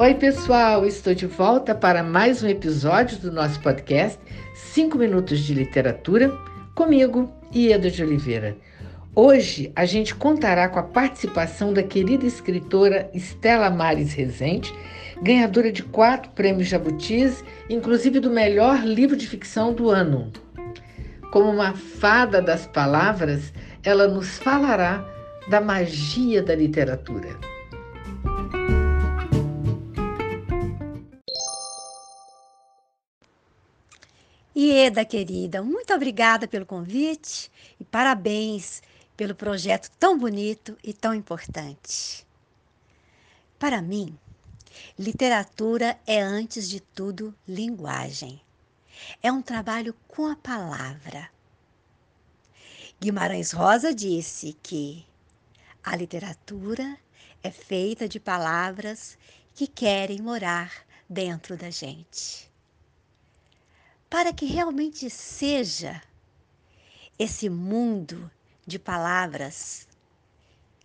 Oi, pessoal, estou de volta para mais um episódio do nosso podcast 5 Minutos de Literatura, comigo, Ieda de Oliveira. Hoje a gente contará com a participação da querida escritora Estela Mares Rezende, ganhadora de quatro prêmios Jabutis, inclusive do melhor livro de ficção do ano. Como uma fada das palavras, ela nos falará da magia da literatura. Ieda, querida, muito obrigada pelo convite e parabéns pelo projeto tão bonito e tão importante. Para mim, literatura é, antes de tudo, linguagem. É um trabalho com a palavra. Guimarães Rosa disse que a literatura é feita de palavras que querem morar dentro da gente para que realmente seja esse mundo de palavras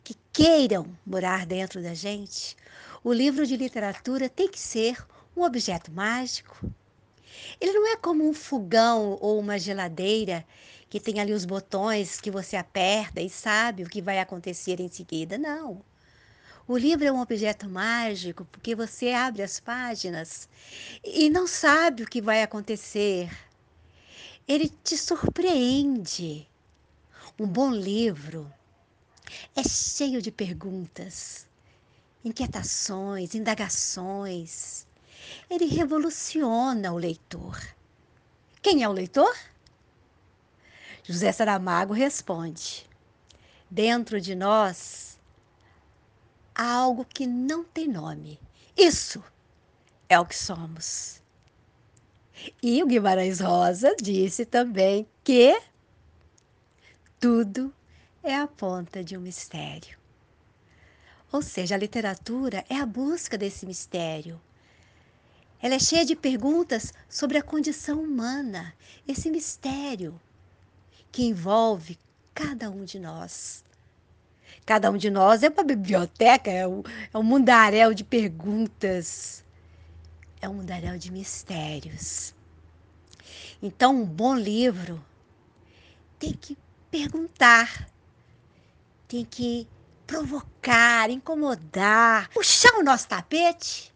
que queiram morar dentro da gente, o livro de literatura tem que ser um objeto mágico. Ele não é como um fogão ou uma geladeira que tem ali os botões que você aperta e sabe o que vai acontecer em seguida. Não. O livro é um objeto mágico porque você abre as páginas e não sabe o que vai acontecer. Ele te surpreende. Um bom livro é cheio de perguntas, inquietações, indagações. Ele revoluciona o leitor. Quem é o leitor? José Saramago responde: Dentro de nós a algo que não tem nome. Isso é o que somos. E o Guimarães Rosa disse também que tudo é a ponta de um mistério. Ou seja, a literatura é a busca desse mistério. Ela é cheia de perguntas sobre a condição humana, esse mistério que envolve cada um de nós. Cada um de nós é uma biblioteca, é um, é um mundaréu de perguntas, é um mundaréu de mistérios. Então, um bom livro tem que perguntar, tem que provocar, incomodar, puxar o nosso tapete,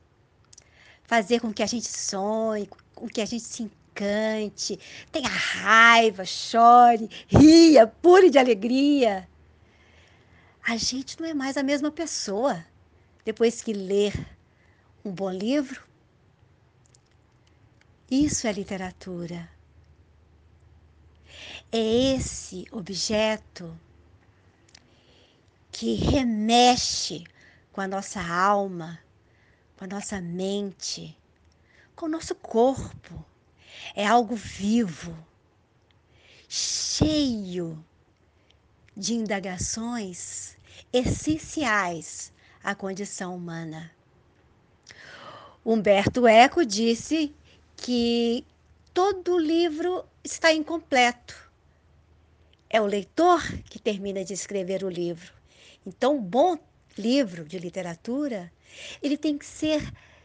fazer com que a gente sonhe, com que a gente se encante, tenha raiva, chore, ria, pule de alegria a gente não é mais a mesma pessoa depois que ler um bom livro. Isso é literatura. É esse objeto que remexe com a nossa alma, com a nossa mente, com o nosso corpo. É algo vivo, cheio de indagações essenciais à condição humana. Humberto Eco disse que todo livro está incompleto. É o leitor que termina de escrever o livro. Então, um bom livro de literatura, ele tem que ser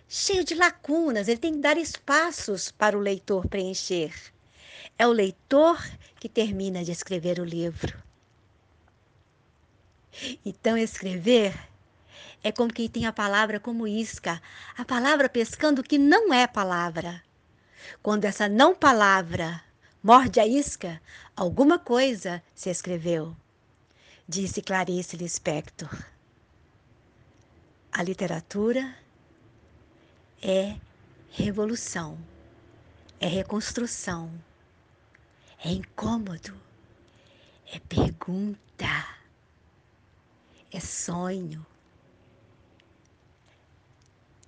cheio de lacunas, ele tem que dar espaços para o leitor preencher. É o leitor que termina de escrever o livro. Então, escrever é como quem tem a palavra como isca, a palavra pescando que não é palavra. Quando essa não palavra morde a isca, alguma coisa se escreveu, disse Clarice Lispector. A literatura é revolução, é reconstrução, é incômodo, é pergunta é sonho,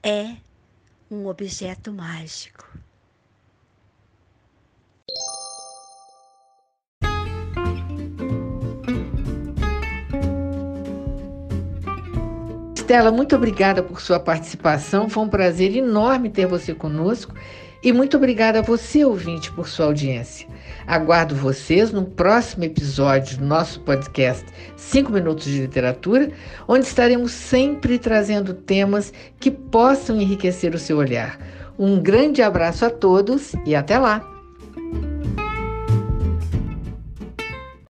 é um objeto mágico. Estela, muito obrigada por sua participação. Foi um prazer enorme ter você conosco E muito obrigada a você, ouvinte, por sua audiência. Aguardo vocês no próximo episódio do nosso podcast 5 Minutos de Literatura, onde estaremos sempre trazendo temas que possam enriquecer o seu olhar. Um grande abraço a todos e até lá!